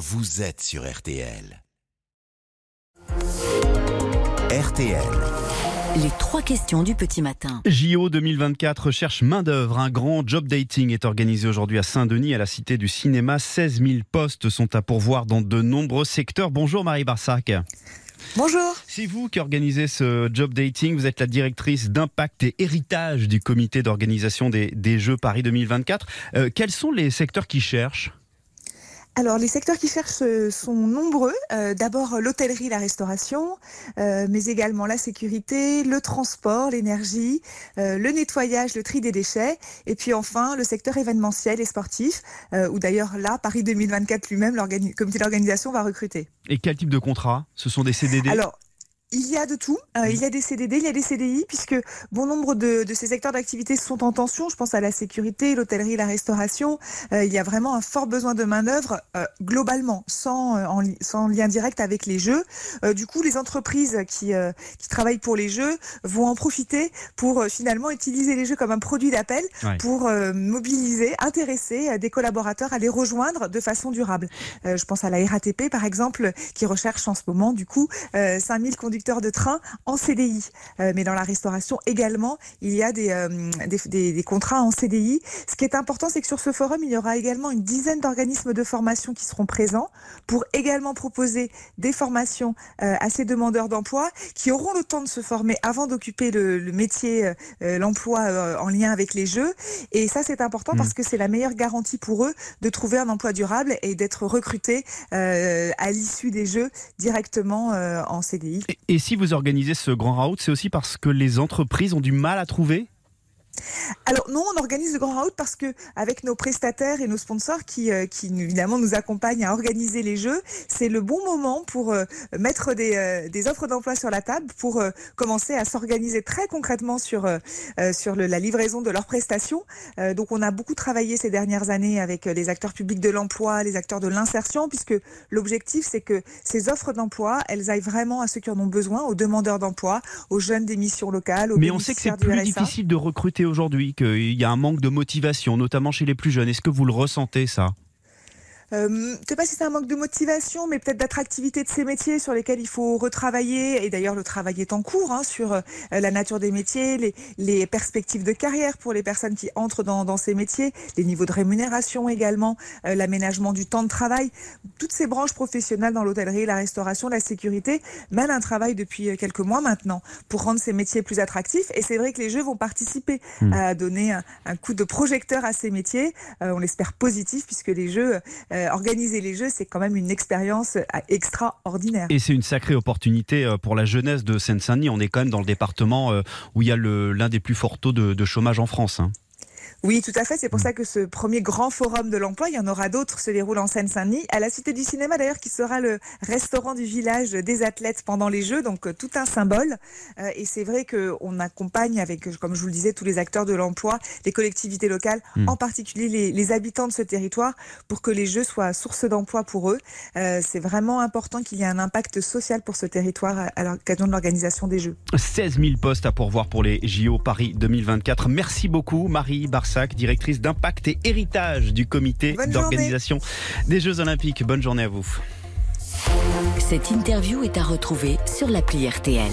vous êtes sur RTL. RTL. Les trois questions du petit matin. JO 2024 cherche main-d'œuvre. Un grand job dating est organisé aujourd'hui à Saint-Denis, à la Cité du Cinéma. 16 000 postes sont à pourvoir dans de nombreux secteurs. Bonjour Marie Barsac. Bonjour. C'est vous qui organisez ce job dating. Vous êtes la directrice d'impact et héritage du comité d'organisation des, Jeux Paris 2024. Euh, quels sont les secteurs qui cherchent? Alors, les secteurs qui cherchent euh, sont nombreux. Euh, d'abord, l'hôtellerie, la restauration, euh, mais également la sécurité, le transport, l'énergie, le nettoyage, le tri des déchets, et puis enfin le secteur événementiel et sportif, où d'ailleurs là, Paris 2024 lui-même, le comité d'organisation va recruter. Et quel type de contrat? Ce sont des CDD Alors, il y a de tout. Euh, il y a des CDD, il y a des CDI, puisque bon nombre de, ces secteurs d'activité sont en tension. Je pense à la sécurité, l'hôtellerie, la restauration. Euh, il y a vraiment un fort besoin de main-d'œuvre euh, globalement, sans, sans lien direct avec les jeux. du coup, les entreprises qui, qui travaillent pour les jeux vont en profiter pour finalement utiliser les jeux comme un produit d'appel pour mobiliser, intéresser des collaborateurs à les rejoindre de façon durable. je pense à la RATP, par exemple, qui recherche en ce moment, du coup, 5000 conducteurs de train en CDI. Euh, mais dans la restauration également, il y a euh, des, des, contrats en CDI. Ce qui est important, c'est que sur ce forum, il y aura également une dizaine d'organismes de formation qui seront présents pour également proposer des formations euh, à ces demandeurs d'emploi qui auront le temps de se former avant d'occuper le, métier, l'emploi en lien avec les jeux. Et ça, c'est important parce mmh. que c'est la meilleure garantie pour eux de trouver un emploi durable et d'être recrutés à l'issue des jeux directement en CDI. Et si vous organisez ce grand route, c'est aussi parce que les entreprises ont du mal à trouver alors non, on organise le Grand Route parce que avec nos prestataires et nos sponsors qui, euh, qui évidemment nous accompagnent à organiser les jeux, c'est le bon moment pour euh, mettre des, euh, des offres d'emploi sur la table, pour commencer à s'organiser très concrètement sur, sur le, la livraison de leurs prestations. donc on a beaucoup travaillé ces dernières années avec les acteurs publics de l'emploi, les acteurs de l'insertion, puisque l'objectif c'est que ces offres d'emploi, elles aillent vraiment à ceux qui en ont besoin, aux demandeurs d'emploi, aux jeunes des missions locales. Aux Mais on sait que c'est plus difficile de recruter aujourd'hui, qu'il y a un manque de motivation, notamment chez les plus jeunes. Est-ce que vous le ressentez ça? Euh, je ne sais pas si c'est un manque de motivation, mais peut-être d'attractivité de ces métiers sur lesquels il faut retravailler. Et d'ailleurs, le travail est en cours hein, sur euh, la nature des métiers, les, les, perspectives de carrière pour les personnes qui entrent dans, dans ces métiers, les niveaux de rémunération également, euh, l'aménagement du temps de travail. Toutes ces branches professionnelles dans l'hôtellerie, la restauration, la sécurité mènent un travail depuis quelques mois maintenant pour rendre ces métiers plus attractifs. Et c'est vrai que les jeux vont participer hmm. à donner un, un, coup de projecteur à ces métiers. on l'espère positif puisque les jeux euh, organiser les Jeux, c'est quand même une expérience euh, extraordinaire. Et c'est une sacrée opportunité euh, pour la jeunesse de Seine-Saint-Denis. On est quand même dans le département où il y a l'un des plus forts taux de, chômage en France. Hein. Oui, tout à fait. C'est pour mm. ça que ce premier grand forum de l'emploi, il y en aura d'autres, se déroule en Seine-Saint-Denis, à la Cité du Cinéma d'ailleurs, qui sera le restaurant du village des athlètes pendant les Jeux, donc euh, tout un symbole. Euh, et c'est vrai qu'on accompagne avec, comme je vous le disais, tous les acteurs de l'emploi, les collectivités locales, mm. en particulier les, habitants de ce territoire, pour que les Jeux soient source d'emploi pour eux. Euh, c'est vraiment important qu'il y ait un impact social pour ce territoire à l'occasion de l'organisation des Jeux. 16 000 postes à pourvoir pour les JO Paris 2024. Merci beaucoup, Marie Directrice d'impact et héritage du comité d'organisation des Jeux Olympiques. Bonne journée à vous. Cette interview est à retrouver sur l'appli RTL.